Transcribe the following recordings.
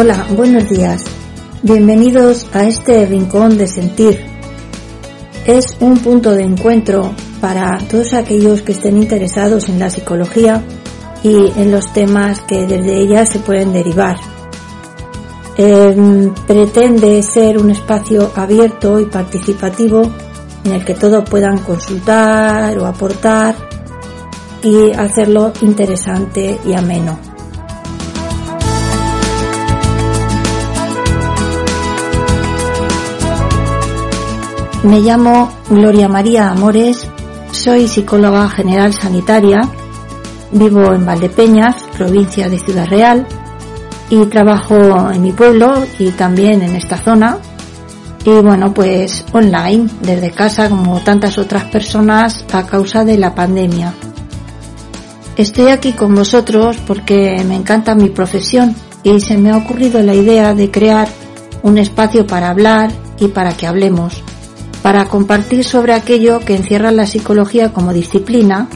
Hola, buenos días. Bienvenidos a este rincón de sentir. Es un punto de encuentro para todos aquellos que estén interesados en la psicología y en los temas que desde ella se pueden derivar. Em, pretende ser un espacio abierto y participativo en el que todos puedan consultar o aportar y hacerlo interesante y ameno. Me llamo Gloria María Amores, soy psicóloga general sanitaria, vivo en Valdepeñas, provincia de Ciudad Real, y trabajo en mi pueblo y también en esta zona. Y bueno, pues online, desde casa, como tantas otras personas a causa de la pandemia. Estoy aquí con vosotros porque me encanta mi profesión y se me ha ocurrido la idea de crear un espacio para hablar y para que hablemos para compartir sobre aquello que encierra la psicología como disciplina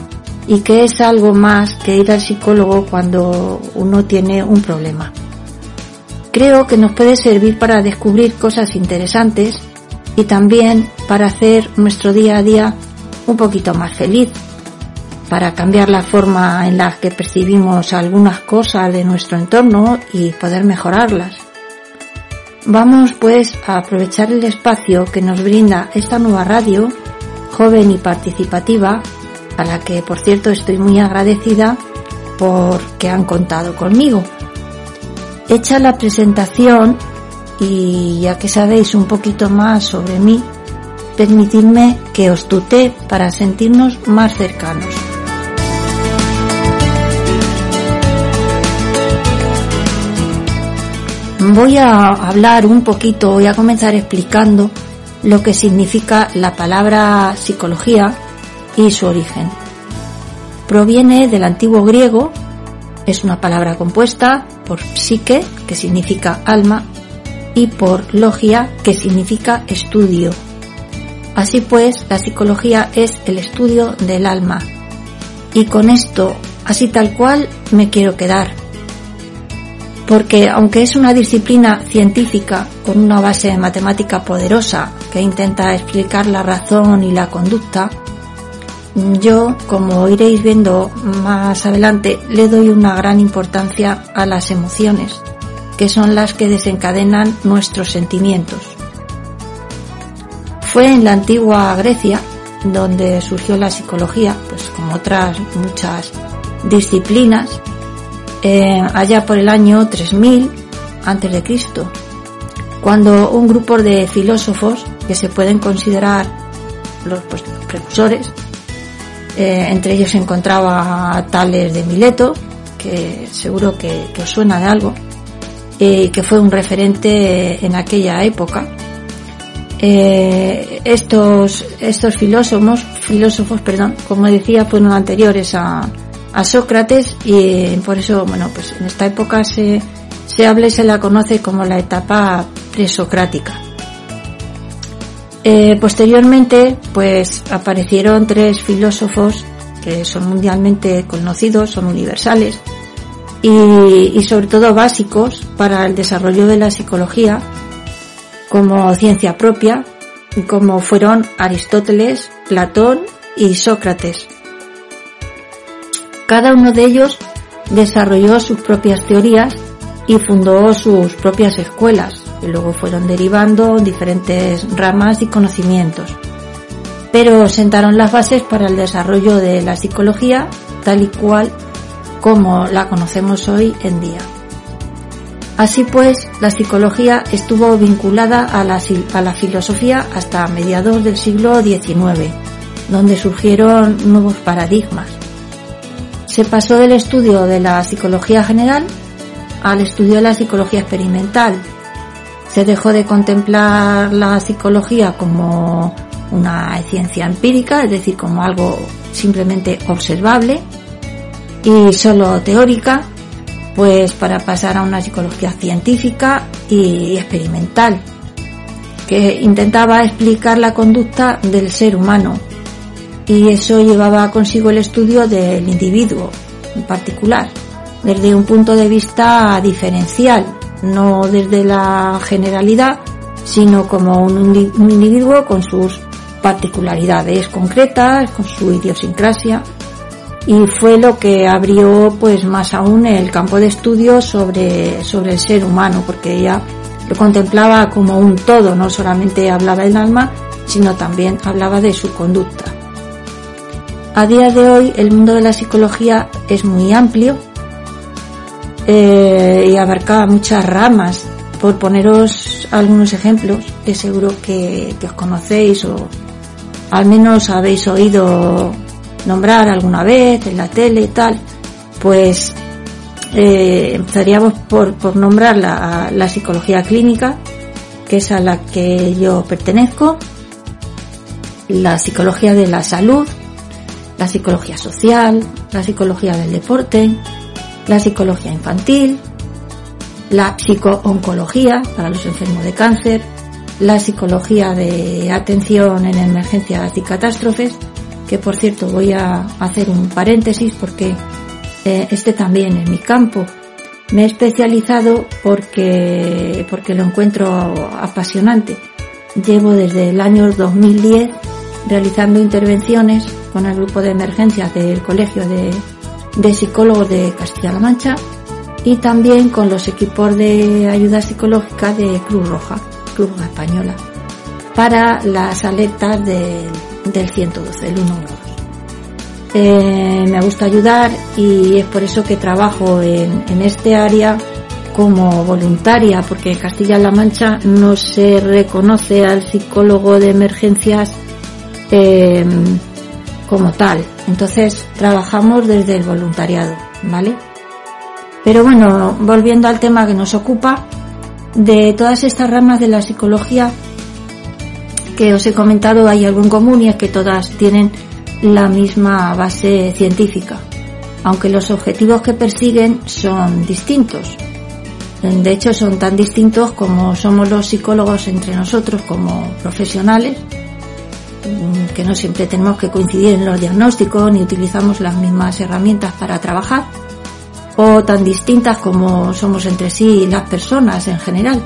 y que es algo más que ir al psicólogo cuando uno tiene un problema. Creo que nos puede servir para descubrir cosas interesantes y también para hacer nuestro día a día un poquito más feliz, para cambiar la forma en la que percibimos algunas cosas de nuestro entorno y poder mejorarlas. Vamos pues a aprovechar el espacio que nos brinda esta nueva radio, joven y participativa, a la que por cierto estoy muy agradecida porque han contado conmigo. Hecha la presentación y ya que sabéis un poquito más sobre mí, permitidme que os tutee para sentirnos más cercanos. Voy a hablar un poquito, voy a comenzar explicando lo que significa la palabra psicología y su origen. Proviene del antiguo griego, es una palabra compuesta por psique, que significa alma, y por logia, que significa estudio. Así pues, la psicología es el estudio del alma. Y con esto, así tal cual, me quiero quedar porque aunque es una disciplina científica con una base matemática poderosa que intenta explicar la razón y la conducta, yo, como iréis viendo más adelante, le doy una gran importancia a las emociones, que son las que desencadenan nuestros sentimientos. Fue en la antigua Grecia donde surgió la psicología, pues como otras muchas disciplinas, eh, allá por el año 3000 antes de Cristo, cuando un grupo de filósofos que se pueden considerar los pues, precursores, eh, entre ellos se encontraba Tales de Mileto, que seguro que, os suena de algo, y que fue un referente en aquella época. Eh, estos, estos filósofos, filósofos, perdón, como decía, fueron anteriores a, a Sócrates y por eso, bueno, pues en esta época se, se habla y se la conoce como la etapa presocrática. Eh, posteriormente, pues aparecieron tres filósofos que son mundialmente conocidos, son universales y, y sobre todo básicos para el desarrollo de la psicología como ciencia propia, como fueron Aristóteles, Platón y Sócrates. Cada uno de ellos desarrolló sus propias teorías y fundó sus propias escuelas, que luego fueron derivando diferentes ramas y conocimientos. pero sentaron las bases para el desarrollo de la psicología tal y cual como la conocemos hoy en día. Así pues, la psicología estuvo vinculada a la, a la filosofía hasta mediados del siglo XIX, donde surgieron nuevos paradigmas. Se pasó del estudio de la psicología general al estudio de la psicología experimental. Se dejó de contemplar la psicología como una ciencia empírica, es decir, como algo simplemente observable y solo teórica, pues para pasar a una psicología científica y experimental, que intentaba explicar la conducta del ser humano y eso llevaba consigo el estudio del individuo en particular, desde un punto de vista diferencial, no desde la generalidad, sino como un, individuo con sus particularidades concretas, con su idiosincrasia, y fue lo que abrió pues más aún el campo de estudio sobre, sobre el ser humano, porque ella lo contemplaba como un todo, no solamente hablaba del alma, sino también hablaba de su conducta. A día de hoy el mundo de la psicología es muy amplio eh, y abarca muchas ramas. Por poneros algunos ejemplos, que seguro que, os conocéis o al menos habéis oído nombrar alguna vez en la tele y tal, pues eh, empezaríamos por, por nombrar la, la psicología clínica, que es a la que yo pertenezco, la psicología de la salud, la psicología social, la psicología del deporte, la psicología infantil, la psicooncología para los enfermos de cáncer, la psicología de atención en emergencias y catástrofes, que por cierto voy a hacer un paréntesis porque eh, este también es mi campo. Me he especializado porque, porque lo encuentro apasionante. Llevo desde el año 2010 realizando intervenciones con el grupo de emergencias del Colegio de, Psicólogos de Castilla-La Mancha y también con los equipos de ayuda psicológica de Cruz Roja, Cruz Roja Española, para las alertas del 112, el 112. Eh, me gusta ayudar y es por eso que trabajo en, en este área como voluntaria, porque en Castilla-La Mancha no se reconoce al psicólogo de emergencias eh, como tal. Entonces trabajamos desde el voluntariado, ¿vale? Pero bueno, volviendo al tema que nos ocupa, de todas estas ramas de la psicología que os he comentado hay algo en común y es que todas tienen la misma base científica, aunque los objetivos que persiguen son distintos. De hecho, son tan distintos como somos los psicólogos entre nosotros como profesionales que no siempre tenemos que coincidir en los diagnósticos ni utilizamos las mismas herramientas para trabajar, o tan distintas como somos entre sí las personas en general.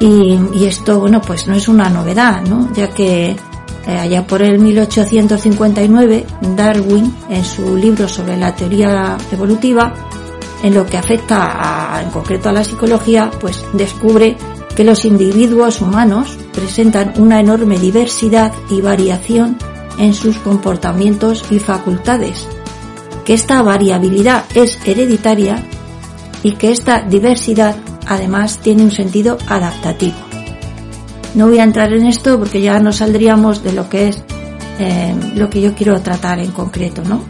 Y, esto, bueno, pues no es una novedad, ¿no? Ya que eh, allá por el 1859, Darwin, en su libro sobre la teoría evolutiva, en lo que afecta en concreto a la psicología, pues descubre que los individuos humanos presentan una enorme diversidad y variación en sus comportamientos y facultades, que esta variabilidad es hereditaria y que esta diversidad además tiene un sentido adaptativo. No voy a entrar en esto porque ya no saldríamos de lo que es eh, lo que yo quiero tratar en concreto, ¿no?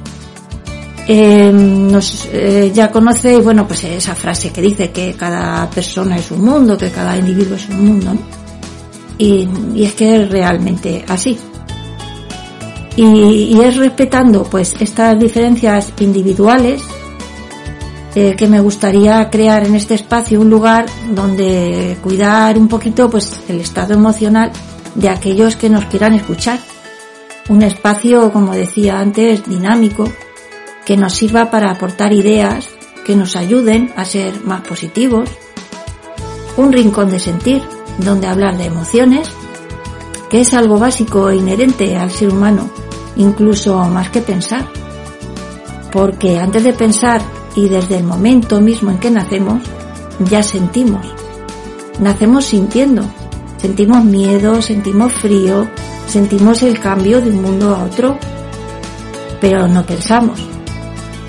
Eh, nos, eh, ya conocéis, bueno, pues esa frase que dice que cada persona es un mundo, que cada individuo es un mundo, ¿no? y, y, es que es realmente así. Y, y es respetando pues estas diferencias individuales eh, que me gustaría crear en este espacio un lugar donde cuidar un poquito pues el estado emocional de aquellos que nos quieran escuchar. Un espacio, como decía antes, dinámico, que nos sirva para aportar ideas que nos ayuden a ser más positivos, un rincón de sentir donde hablar de emociones, que es algo básico e inherente al ser humano, incluso más que pensar, porque antes de pensar y desde el momento mismo en que nacemos, ya sentimos. Nacemos sintiendo, sentimos miedo, sentimos frío, sentimos el cambio de un mundo a otro, pero no pensamos.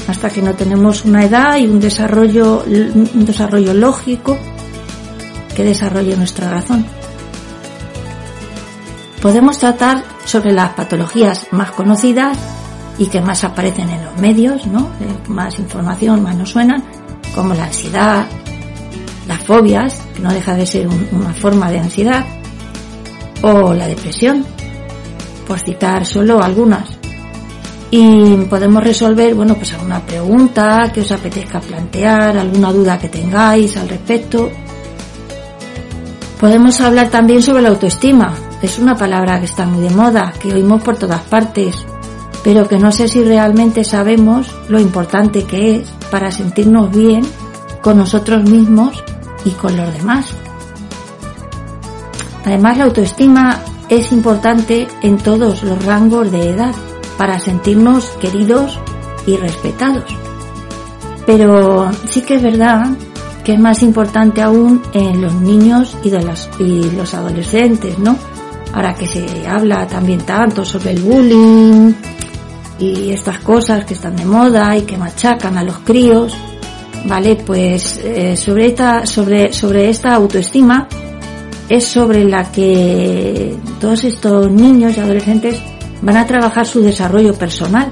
Hasta que no tenemos una edad y un desarrollo, un desarrollo lógico que desarrolle nuestra razón. Podemos tratar sobre las patologías más conocidas y que más aparecen en los medios, ¿no? Eh, más información, más nos suenan, como la ansiedad, las fobias, que no deja de ser una forma de ansiedad, o la depresión, por citar solo algunas. Y podemos resolver, bueno, pues alguna pregunta que os apetezca plantear, alguna duda que tengáis al respecto. Podemos hablar también sobre la autoestima, es una palabra que está muy de moda, que oímos por todas partes, pero que no sé si realmente sabemos lo importante que es para sentirnos bien con nosotros mismos y con los demás. Además, la autoestima es importante en todos los rangos de edad para sentirnos queridos y respetados. Pero sí que es verdad que es más importante aún en los niños y, de y los adolescentes, ¿no? ahora que se habla también tanto sobre el bullying y estas cosas que están de moda y que machacan a los críos, vale, pues eh, sobre esta sobre sobre esta autoestima es sobre la que todos estos niños y adolescentes van a trabajar su desarrollo personal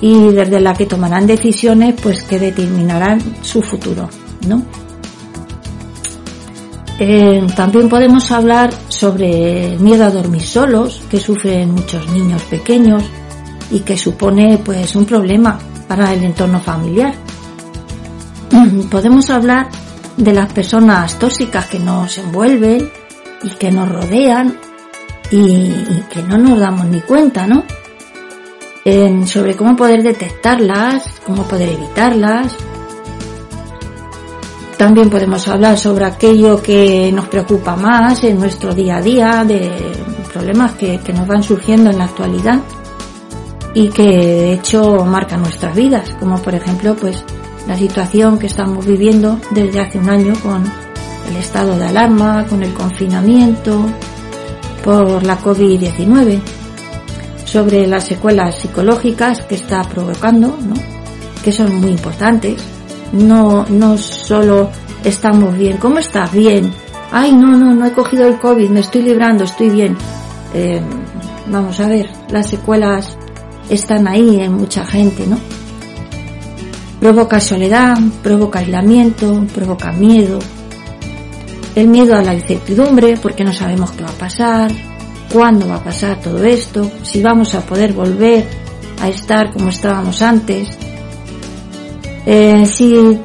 y desde la que tomarán decisiones pues que determinarán su futuro, ¿no? Eh, también podemos hablar sobre miedo a dormir solos, que sufren muchos niños pequeños y que supone pues un problema para el entorno familiar. Podemos hablar de las personas tóxicas que nos envuelven y que nos rodean y, que no nos damos ni cuenta, ¿no? sobre cómo poder detectarlas, cómo poder evitarlas, también podemos hablar sobre aquello que nos preocupa más en nuestro día a día, de problemas que, nos van surgiendo en la actualidad y que de hecho marcan nuestras vidas, como por ejemplo pues la situación que estamos viviendo desde hace un año con el estado de alarma, con el confinamiento por la COVID-19, sobre las secuelas psicológicas que está provocando, ¿no? que son muy importantes no, no solo estamos bien. ¿Cómo estás? Bien. Ay, no, no, no he cogido el COVID, me estoy librando, estoy bien. Eh, vamos a ver, las secuelas están ahí en mucha gente, ¿no? Provoca soledad, provoca aislamiento, provoca miedo. El miedo a la incertidumbre, porque no sabemos qué va a pasar, cuándo va a pasar todo esto, si vamos a poder volver a estar como estábamos antes, eh, si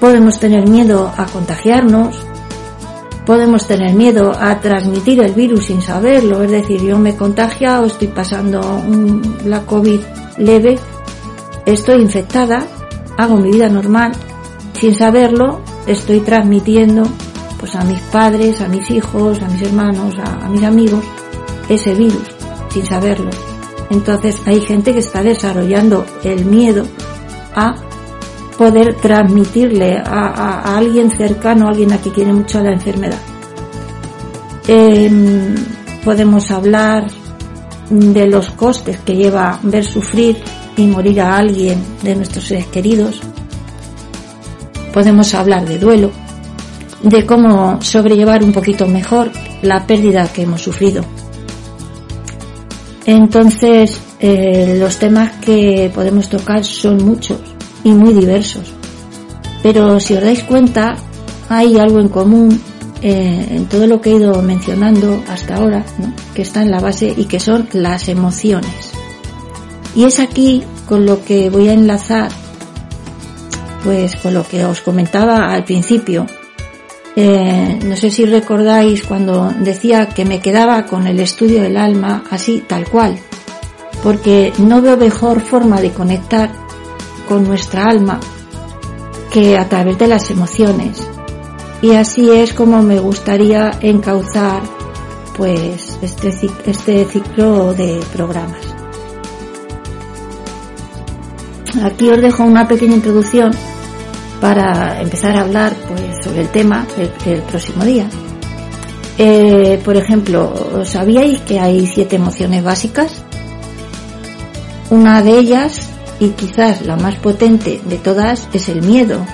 podemos tener miedo a contagiarnos, podemos tener miedo a transmitir el virus sin saberlo, es decir, yo me he contagiado, estoy pasando la COVID leve, estoy infectada, hago mi vida normal, sin saberlo, estoy transmitiendo pues a mis padres, a mis hijos, a mis hermanos, a mis amigos ese virus, sin saberlo. Entonces hay gente que está desarrollando el miedo a poder transmitirle a, alguien cercano, a alguien a quien quiere mucho la enfermedad. Em, podemos hablar de los costes que lleva ver sufrir y morir a alguien de nuestros seres queridos. Podemos hablar de duelo, de cómo sobrellevar un poquito mejor la pérdida que hemos sufrido. Entonces, eh, los temas que podemos tocar son muchos y muy diversos. Pero si os dais cuenta, hay algo en común eh, en todo lo que he ido mencionando hasta ahora, que está en la base y que son las emociones. Y es aquí con lo que voy a enlazar, pues con lo que os comentaba al principio. Eh, no sé si recordáis cuando decía que me quedaba con el estudio del alma así, tal cual, porque no veo mejor forma de conectar con nuestra alma que a través de las emociones. Y así es como me gustaría encauzar pues este, este ciclo de programas. Aquí os dejo una pequeña introducción para empezar a hablar pues sobre el tema el, próximo día. Eh, por ejemplo, ¿sabíais que hay siete emociones básicas? Una de ellas, y quizás la más potente de todas, es el miedo,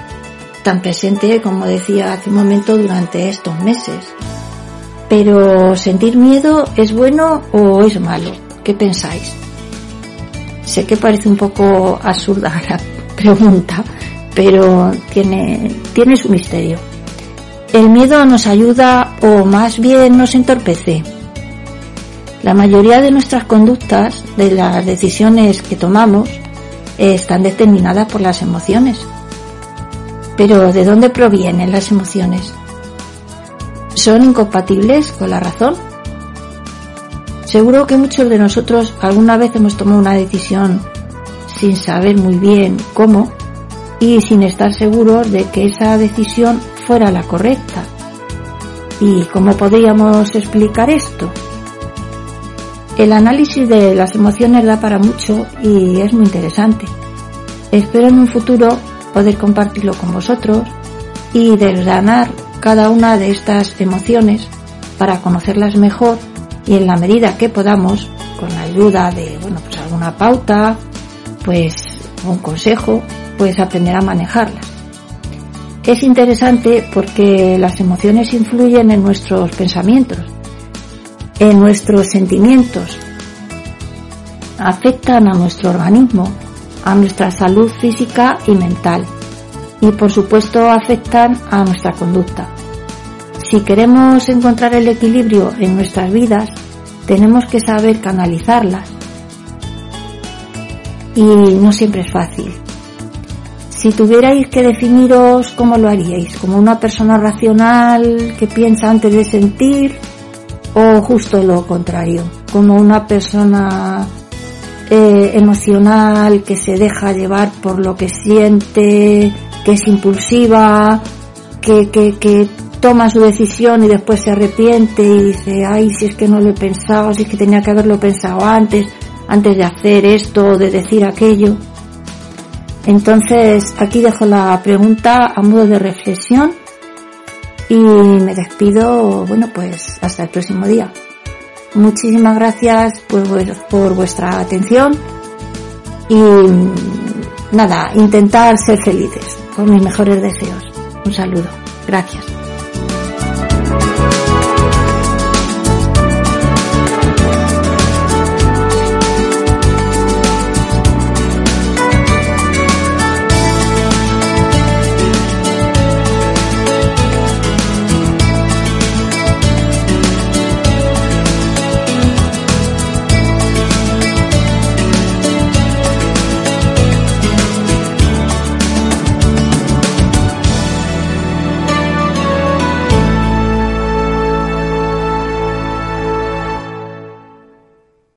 tan presente como decía hace un momento durante estos meses. Pero ¿sentir miedo es bueno o es malo? ¿Qué pensáis? Sé que parece un poco absurda la pregunta, pero tiene, tiene su misterio. El miedo nos ayuda o más bien nos entorpece. La mayoría de nuestras conductas, de las decisiones que tomamos, están determinadas por las emociones. Pero ¿de dónde provienen las emociones? ¿Son incompatibles con la razón? Seguro que muchos de nosotros alguna vez hemos tomado una decisión sin saber muy bien cómo y sin estar seguros de que esa decisión fuera la correcta. ¿Y cómo podríamos explicar esto? El análisis de las emociones da para mucho y es muy interesante. Espero en un futuro poder compartirlo con vosotros y desgranar cada una de estas emociones para conocerlas mejor y en la medida que podamos, con la ayuda de, bueno, pues alguna pauta, pues un consejo, pues aprender a manejarlas. Es interesante porque las emociones influyen en nuestros pensamientos, en nuestros sentimientos, afectan a nuestro organismo, a nuestra salud física y mental y por supuesto afectan a nuestra conducta. Si queremos encontrar el equilibrio en nuestras vidas, tenemos que saber canalizarlas y no siempre es fácil. Si tuvierais que definiros, ¿cómo lo haríais? ¿Como una persona racional que piensa antes de sentir? ¿O justo lo contrario? ¿Como una persona eh, emocional que se deja llevar por lo que siente, que es impulsiva, que, que, que toma su decisión y después se arrepiente y dice, ay, si es que no lo he pensado, si es que tenía que haberlo pensado antes, antes de hacer esto o de decir aquello? Entonces, aquí dejo la pregunta a modo de reflexión y me despido, bueno, pues hasta el próximo día. Muchísimas gracias por, por vuestra atención y nada, intentar ser felices con mis mejores deseos. Un saludo. Gracias.